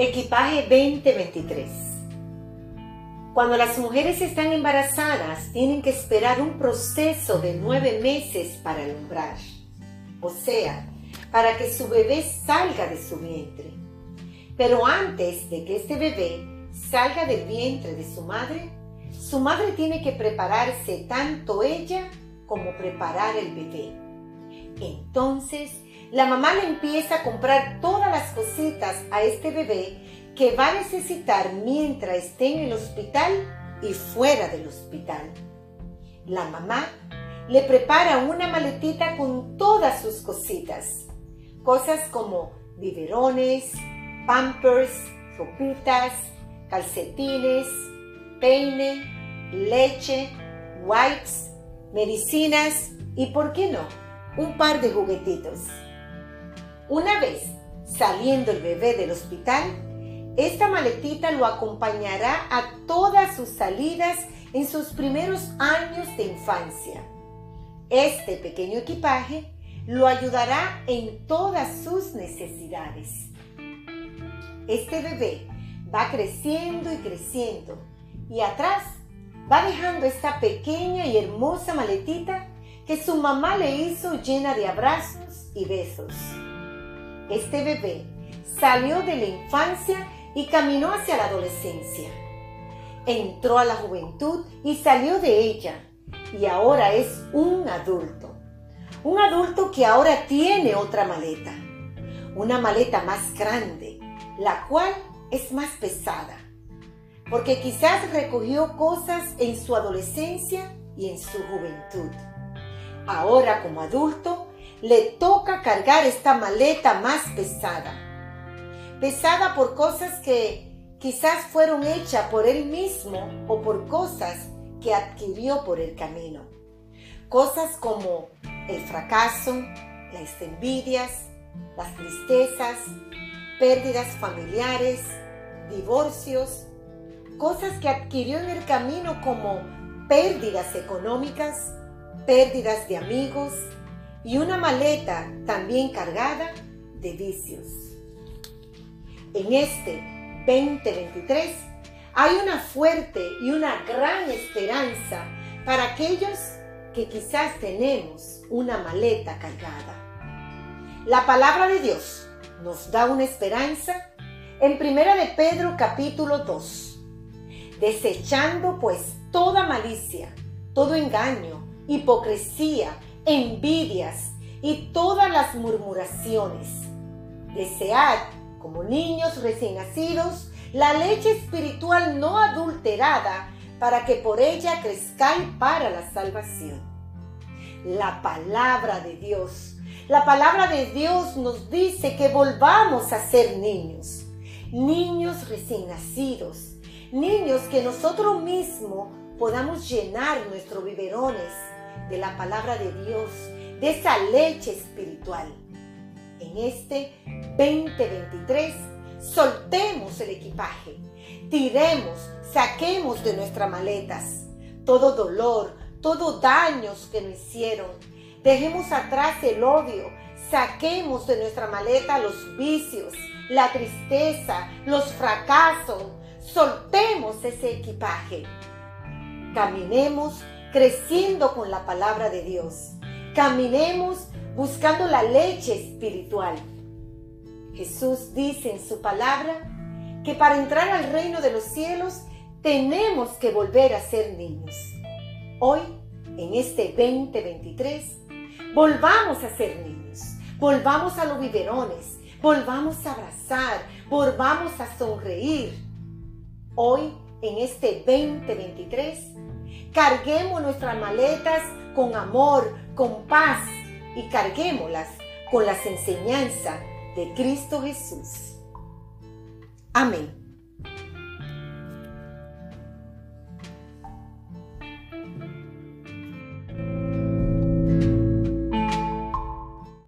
Equipaje 2023. Cuando las mujeres están embarazadas, tienen que esperar un proceso de nueve meses para alumbrar, o sea, para que su bebé salga de su vientre. Pero antes de que este bebé salga del vientre de su madre, su madre tiene que prepararse tanto ella como preparar el bebé. Entonces, la mamá le empieza a comprar todas las cositas a este bebé que va a necesitar mientras esté en el hospital y fuera del hospital. La mamá le prepara una maletita con todas sus cositas. Cosas como biberones, pampers, ropitas, calcetines, peine, leche, wipes, medicinas y, ¿por qué no?, un par de juguetitos. Una vez saliendo el bebé del hospital, esta maletita lo acompañará a todas sus salidas en sus primeros años de infancia. Este pequeño equipaje lo ayudará en todas sus necesidades. Este bebé va creciendo y creciendo y atrás va dejando esta pequeña y hermosa maletita que su mamá le hizo llena de abrazos y besos. Este bebé salió de la infancia y caminó hacia la adolescencia. Entró a la juventud y salió de ella y ahora es un adulto. Un adulto que ahora tiene otra maleta. Una maleta más grande, la cual es más pesada. Porque quizás recogió cosas en su adolescencia y en su juventud. Ahora como adulto le toca cargar esta maleta más pesada. Pesada por cosas que quizás fueron hechas por él mismo o por cosas que adquirió por el camino. Cosas como el fracaso, las envidias, las tristezas, pérdidas familiares, divorcios, cosas que adquirió en el camino como pérdidas económicas, pérdidas de amigos, y una maleta también cargada de vicios. En este 2023 hay una fuerte y una gran esperanza para aquellos que quizás tenemos una maleta cargada. La palabra de Dios nos da una esperanza en Primera de Pedro capítulo 2. Desechando pues toda malicia, todo engaño, hipocresía, envidias y todas las murmuraciones. Desead, como niños recién nacidos, la leche espiritual no adulterada, para que por ella crezcáis para la salvación. La palabra de Dios. La palabra de Dios nos dice que volvamos a ser niños, niños recién nacidos, niños que nosotros mismos podamos llenar nuestros biberones de la palabra de Dios, de esa leche espiritual. En este 2023, soltemos el equipaje, tiremos, saquemos de nuestras maletas todo dolor, todo daños que nos hicieron. Dejemos atrás el odio, saquemos de nuestra maleta los vicios, la tristeza, los fracasos. Soltemos ese equipaje. Caminemos creciendo con la palabra de Dios. Caminemos buscando la leche espiritual. Jesús dice en su palabra que para entrar al reino de los cielos tenemos que volver a ser niños. Hoy, en este 2023, volvamos a ser niños, volvamos a los biberones, volvamos a abrazar, volvamos a sonreír. Hoy, en este 2023, Carguemos nuestras maletas con amor, con paz y carguémoslas con las enseñanzas de Cristo Jesús. Amén.